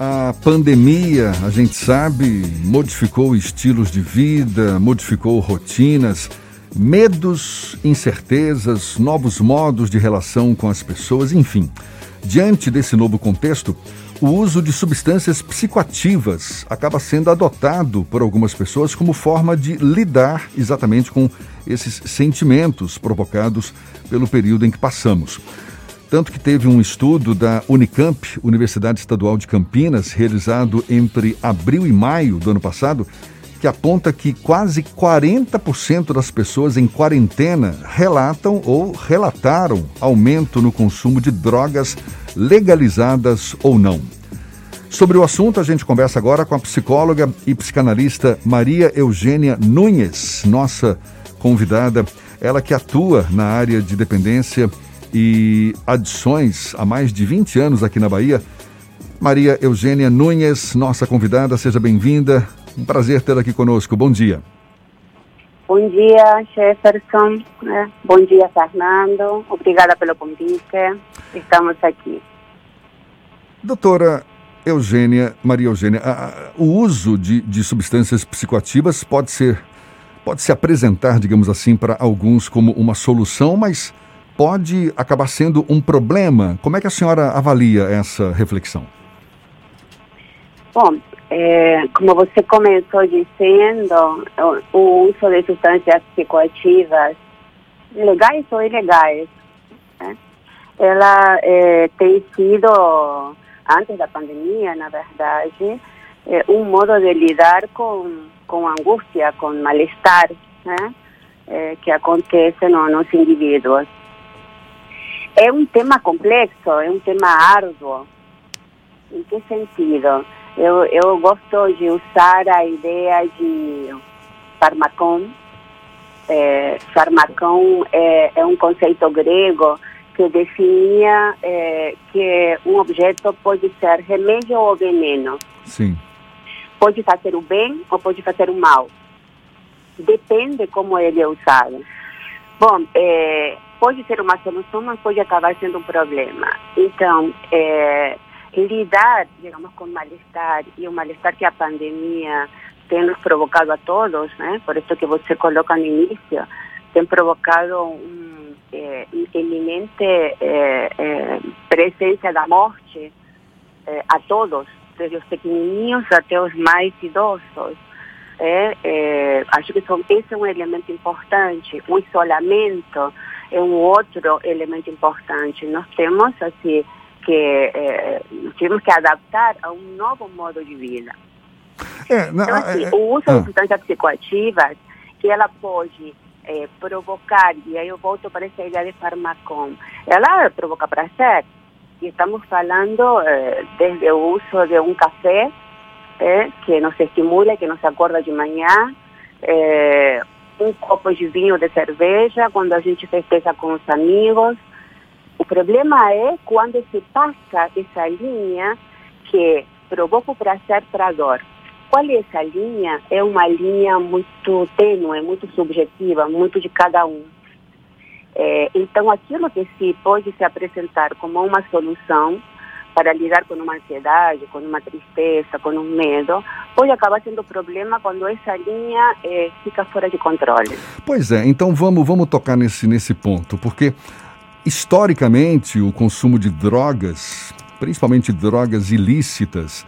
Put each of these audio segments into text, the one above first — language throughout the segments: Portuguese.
A pandemia, a gente sabe, modificou estilos de vida, modificou rotinas, medos, incertezas, novos modos de relação com as pessoas, enfim. Diante desse novo contexto, o uso de substâncias psicoativas acaba sendo adotado por algumas pessoas como forma de lidar exatamente com esses sentimentos provocados pelo período em que passamos. Tanto que teve um estudo da Unicamp, Universidade Estadual de Campinas, realizado entre abril e maio do ano passado, que aponta que quase 40% das pessoas em quarentena relatam ou relataram aumento no consumo de drogas legalizadas ou não. Sobre o assunto, a gente conversa agora com a psicóloga e psicanalista Maria Eugênia Nunes, nossa convidada, ela que atua na área de dependência e adições há mais de 20 anos aqui na Bahia. Maria Eugênia Nunes, nossa convidada, seja bem-vinda. Um prazer tê-la aqui conosco. Bom dia. Bom dia, Jefferson. Né? Bom dia, Fernando. Obrigada pelo convite. Estamos aqui. Doutora Eugênia, Maria Eugênia, a, a, o uso de, de substâncias psicoativas pode ser, pode se apresentar, digamos assim, para alguns como uma solução, mas pode acabar sendo um problema. Como é que a senhora avalia essa reflexão? Bom, é, como você começou dizendo, o, o uso de substâncias psicoativas, legais ou ilegais, né? ela é, tem sido, antes da pandemia, na verdade, é, um modo de lidar com, com angústia, com mal-estar, né? É, que acontece no, nos indivíduos. É um tema complexo, é um tema árduo. Em que sentido? Eu, eu gosto de usar a ideia de farmacon. É, farmacon é, é um conceito grego que definia é, que um objeto pode ser remédio ou veneno. Sim. Pode fazer o bem ou pode fazer o mal. Depende como ele é usado. Bom, é, pode ser uma solução, mas pode acabar sendo um problema. Então, é, lidar, digamos, com o mal-estar e o mal-estar que a pandemia tem nos provocado a todos, né? Por isso que você coloca no início, tem provocado um é, eminente é, é, presença da morte a todos, desde os pequenininhos até os mais idosos. Acho que são, esse é um elemento importante. O isolamento é um outro elemento importante. Nós temos assim que é, temos que adaptar a um novo modo de vida. É, não, então, assim, é, o uso ah. de substâncias psicoativas, que ela pode é, provocar, e aí eu volto para essa ideia de farmacon, ela provoca prazer. E estamos falando é, desde o uso de um café, é, que nos estimula, que nos acorda de manhã, é, um copo de vinho de cerveja quando a gente festeja com os amigos. O problema é quando se passa essa linha que provoca o prazer para a dor. Qual é essa linha? É uma linha muito tênue, muito subjetiva, muito de cada um. É, então, aquilo que se pode se apresentar como uma solução para lidar com uma ansiedade, com uma tristeza, com um medo, pode acabar sendo problema quando essa linha eh, fica fora de controle. Pois é, então vamos, vamos tocar nesse, nesse ponto, porque historicamente o consumo de drogas, principalmente drogas ilícitas,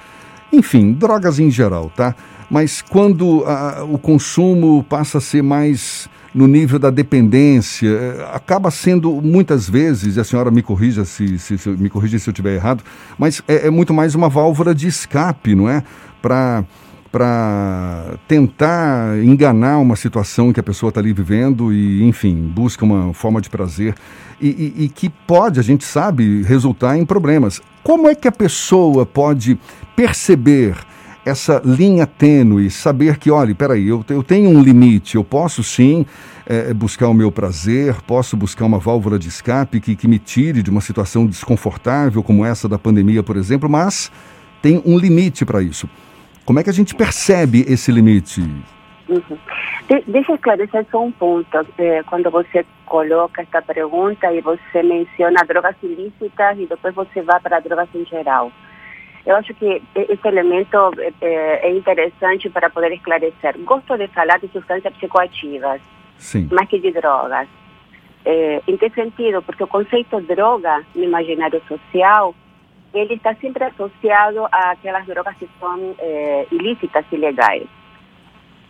enfim, drogas em geral, tá? Mas quando a, o consumo passa a ser mais no nível da dependência, eh, acaba sendo muitas vezes, e a senhora me corrija se, se, se me corrija se eu estiver errado, mas é, é, muito mais uma válvula de escape, não é? Para para tentar enganar uma situação que a pessoa está ali vivendo e, enfim, busca uma forma de prazer e, e, e, que pode, a gente sabe, resultar em problemas. Como é que a pessoa pode perceber essa linha tênue, saber que, olha, peraí, eu, eu tenho um limite, eu posso sim é, buscar o meu prazer, posso buscar uma válvula de escape que, que me tire de uma situação desconfortável como essa da pandemia, por exemplo, mas tem um limite para isso. Como é que a gente percebe esse limite? Uhum. De, deixa eu esclarecer só um ponto. É, quando você coloca esta pergunta e você menciona drogas ilícitas e depois você vai para drogas em geral. Eu acho que esse elemento é, é interessante para poder esclarecer. Gosto de falar de substâncias psicoativas, Sim. mais que de drogas. É, em que sentido? Porque o conceito droga no imaginário social ele está sempre associado àquelas drogas que são é, ilícitas, ilegais.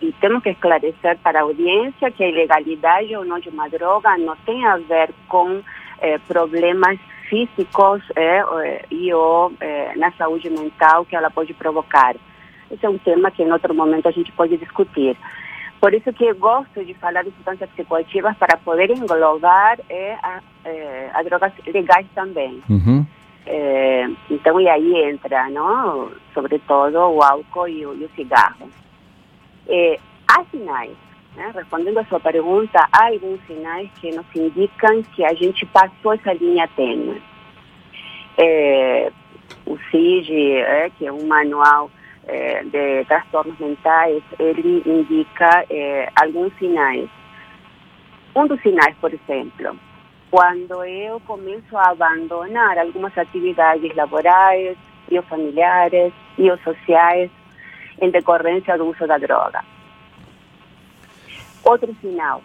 E temos que esclarecer para a audiência que a ilegalidade ou não de uma droga não tem a ver com é, problemas físicos é, e ou é, na saúde mental que ela pode provocar. Esse é um tema que em outro momento a gente pode discutir. Por isso que eu gosto de falar de substâncias psicoativas para poder englobar é, a, é, a drogas legais também. Uhum. É, então, e aí entra, não? sobretudo, o álcool e o, e o cigarro. É, há sinais, né? respondendo a sua pergunta, há alguns sinais que nos indicam que a gente passou essa linha tênue. É, o CIG, é, que é um manual é, de transtornos mentais, ele indica é, alguns sinais. Um dos sinais, por exemplo, quando eu começo a abandonar algumas atividades laborais, e familiares, e sociais, em decorrência do uso da droga. Outro sinal,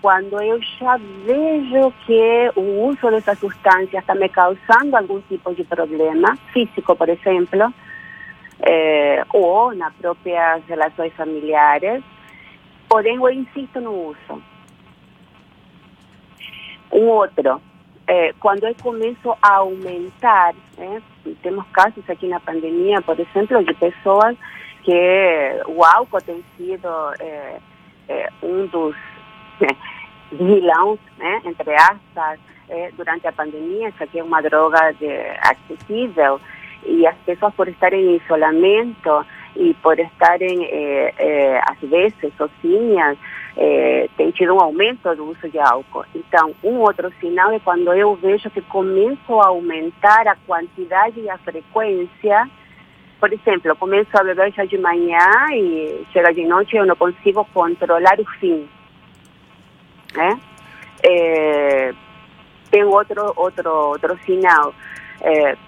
quando eu já vejo que o uso dessa substância está me causando algum tipo de problema físico, por exemplo, eh, ou nas próprias relações familiares, porém eu insisto no uso. Um outro, eh, quando eu começo a aumentar, né, temos casos aqui na pandemia, por exemplo, de pessoas que o álcool tem sido eh, eh, um dos né, entre aspas, durante a pandemia, isso aqui é uma droga de, acessível, e as pessoas por estarem em isolamento e por estarem, eh, eh, às vezes, sozinhas, eh, tem tido um aumento do uso de álcool. Então, um outro sinal é quando eu vejo que começo a aumentar a quantidade e a frequência. Por exemplo, começo a beber já de manhã e chega de noite eu não consigo controlar o fim. Né? tem outro, outro, outro sinal.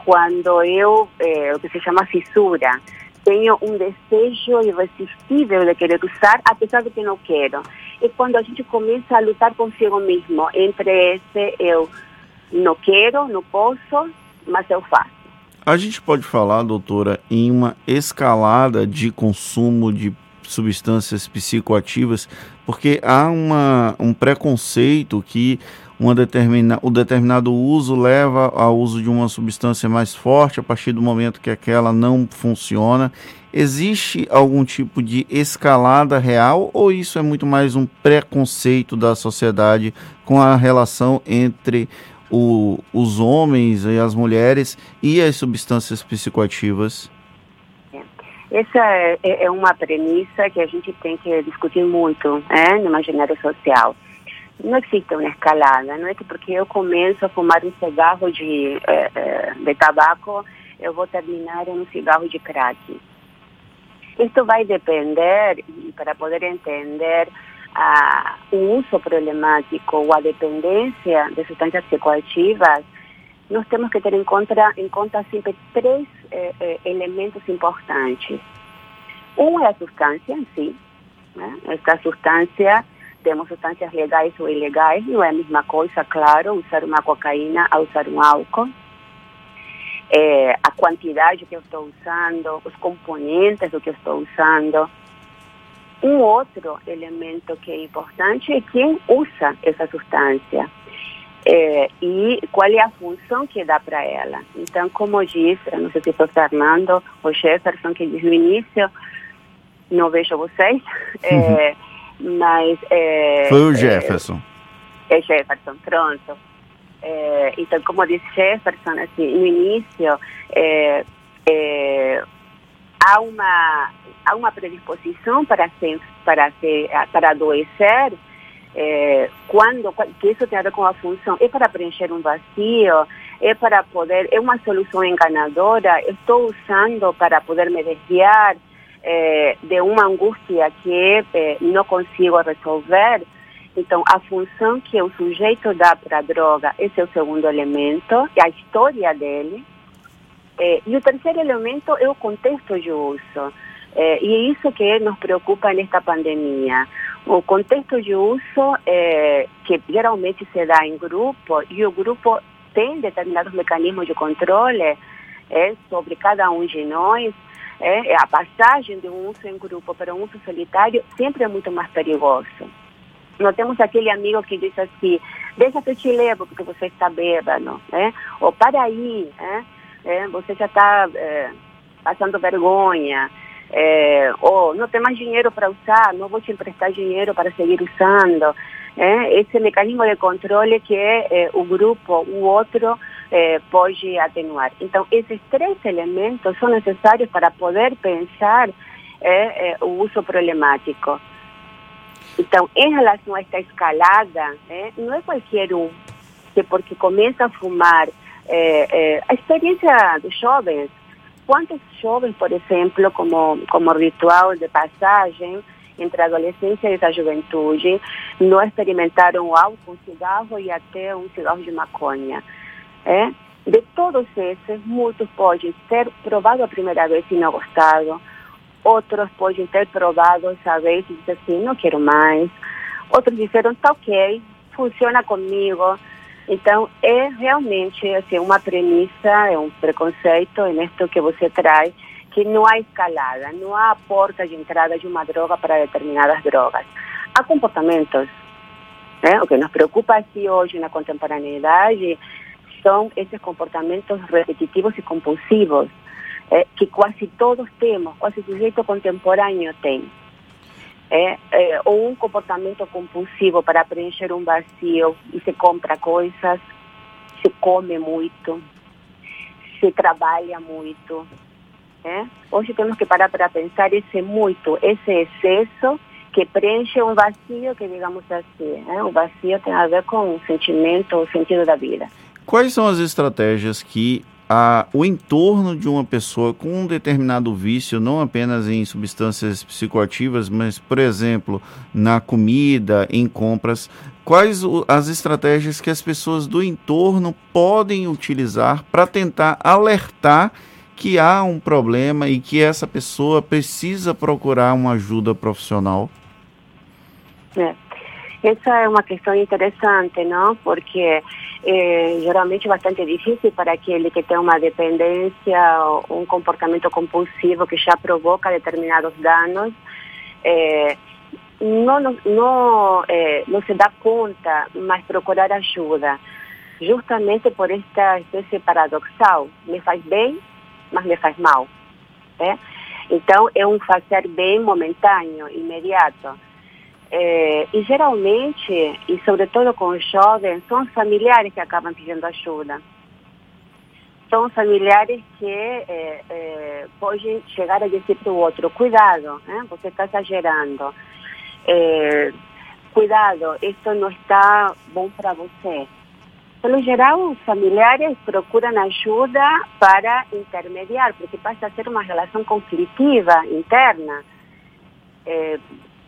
quando eu, o que se chama fissura, tenho um desejo irresistível de querer usar, apesar de que não quero. E quando a gente começa a lutar consigo mesmo, entre esse eu não quero, não posso, mas eu faço. A gente pode falar, doutora, em uma escalada de consumo de substâncias psicoativas, porque há uma, um preconceito que uma determina, o determinado uso leva ao uso de uma substância mais forte a partir do momento que aquela não funciona. Existe algum tipo de escalada real ou isso é muito mais um preconceito da sociedade com a relação entre o, os homens e as mulheres e as substâncias psicoativas? Essa é, é uma premissa que a gente tem que discutir muito né, no imaginário social não existe uma escalada, não é que porque eu começo a fumar um cigarro de, eh, de tabaco, eu vou terminar em um cigarro de crack. Isto vai depender, e para poder entender o uso problemático ou a dependência de substâncias psicoativas, nós temos que ter em conta, em conta sempre três eh, eh, elementos importantes. Um é a substância em si, né? esta substância temos substâncias legais ou ilegais, não é a mesma coisa, claro, usar uma cocaína a usar um álcool. É, a quantidade que eu estou usando, os componentes do que eu estou usando. Um outro elemento que é importante é quem usa essa substância é, e qual é a função que dá para ela. Então, como disse, não sei se foi Fernando ou Jefferson que disse no início, não vejo vocês, é, mas... É, Foi o Jefferson. É, Jefferson, pronto. É, então, como disse Jefferson, assim, no início, há, uma, há uma predisposição para, ser, para, ser, para adoecer, é, quando, que isso tem a ver com a função, é para preencher um vazio, é para poder, é uma solução enganadora, estou usando para poder me desviar, é, de uma angústia que é, não consigo resolver. Então, a função que o sujeito dá para a droga, esse é o segundo elemento, a história dele. É, e o terceiro elemento é o contexto de uso. É, e é isso que nos preocupa nesta pandemia. O contexto de uso, é, que geralmente se dá em grupo, e o grupo tem determinados mecanismos de controle é, sobre cada um de nós, é, a passagem de um uso em grupo para um uso solitário sempre é muito mais perigoso. Nós temos aquele amigo que diz assim, deixa que eu te levo porque você está bêbado, né? Ou para aí, né? É, você já está é, passando vergonha, é, ou não tem mais dinheiro para usar, não vou te emprestar dinheiro para seguir usando. É, esse mecanismo de controle que é, é o grupo, o outro é, pode atenuar. Então, esses três elementos são necessários para poder pensar é, o uso problemático. Então, em relação a esta escalada, não é qualquer um que porque começa a fumar, é, é, a experiência dos jovens, quantos jovens, por exemplo, como, como ritual de passagem entre a adolescência e a juventude, não experimentaram álcool, cigarro e até um cigarro de maconha. É? De todos esses, muitos podem ter provado a primeira vez e não gostado, outros podem ter provado essa vez e dizer assim, não quero mais. Outros disseram, está ok, funciona comigo. Então, é realmente assim, uma premissa, é um preconceito nisto que você traz, que não há escalada, não há porta de entrada de uma droga para determinadas drogas. Há comportamentos. Né? O que nos preocupa aqui hoje na contemporaneidade são esses comportamentos repetitivos e compulsivos é, que quase todos temos, quase o sujeito contemporâneo tem. É, é, ou um comportamento compulsivo para preencher um vazio e se compra coisas, se come muito, se trabalha muito. É? Hoje temos que parar para pensar esse muito, esse excesso que preenche um vazio que, digamos assim, o vazio tem a ver com o sentimento, o sentido da vida. Quais são as estratégias que a, o entorno de uma pessoa com um determinado vício, não apenas em substâncias psicoativas, mas, por exemplo, na comida, em compras, quais o, as estratégias que as pessoas do entorno podem utilizar para tentar alertar que há um problema e que essa pessoa precisa procurar uma ajuda profissional? É. Essa é uma questão interessante, não? Porque é, geralmente é bastante difícil para aquele que tem uma dependência ou um comportamento compulsivo que já provoca determinados danos. É, não, não, é, não se dá conta, mas procurar ajuda. Justamente por esta espécie paradoxal. Me faz bem, mas me faz mal. É? Então, é um fazer bem momentâneo, imediato é, e geralmente, e sobretudo com os jovens, são os familiares que acabam pedindo ajuda. São os familiares que é, é, podem chegar a dizer para o outro, cuidado, né? você está exagerando. cuidado, isso não está bom para você. Pelo geral, os familiares procuram ajuda para intermediar, porque passa a ser uma relação conflitiva interna.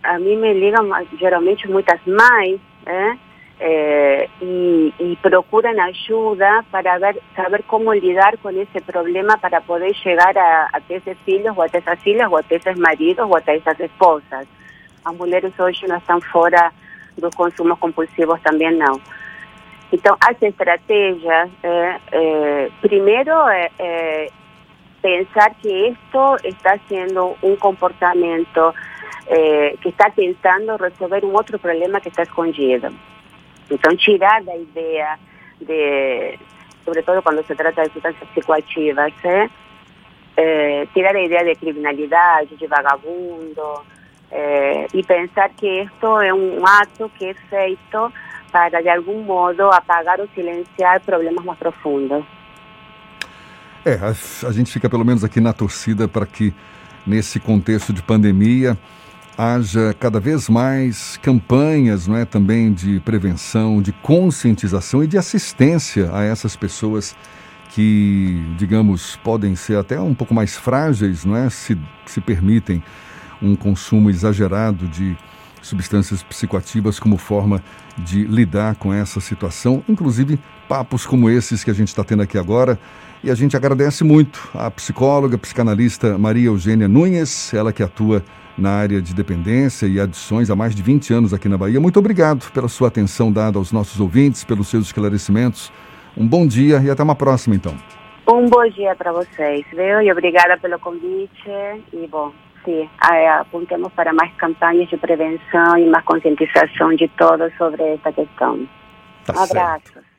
A mim me ligam geralmente muitas mães, né? É, e, e, procuram ajuda para ver, saber como lidar com esse problema para poder chegar a, até esses filhos, ou até essas filhas, ou até esses maridos, ou até essas esposas. As mulheres hoje não estão fora dos consumos compulsivos também não. Então, as estratégias, é, é, primeiro, é pensar que isto está sendo um comportamento eh, que está tentando resolver um outro problema que está escondido. Então, tirar da ideia de, sobretudo quando se trata de substâncias psicoativas, eh, eh, tirar a ideia de criminalidade, de vagabundo, eh, e pensar que isto é um ato que é feito para, de algum modo, apagar ou silenciar problemas mais profundos. É, a, a gente fica pelo menos aqui na torcida para que, nesse contexto de pandemia, haja cada vez mais campanhas não é, também de prevenção, de conscientização e de assistência a essas pessoas que, digamos, podem ser até um pouco mais frágeis, não é, se, se permitem um consumo exagerado de substâncias psicoativas como forma de lidar com essa situação, inclusive papos como esses que a gente está tendo aqui agora E a gente agradece muito à psicóloga, psicanalista Maria Eugênia Nunes, ela que atua na área de dependência e adições há mais de 20 anos aqui na Bahia. Muito obrigado pela sua atenção dada aos nossos ouvintes, pelos seus esclarecimentos. Um bom dia e até uma próxima, então. Um bom dia para vocês, viu? E obrigada pelo convite. E, bom, sim, apontemos para mais campanhas de prevenção e mais conscientização de todos sobre esta questão. Tá um abraço.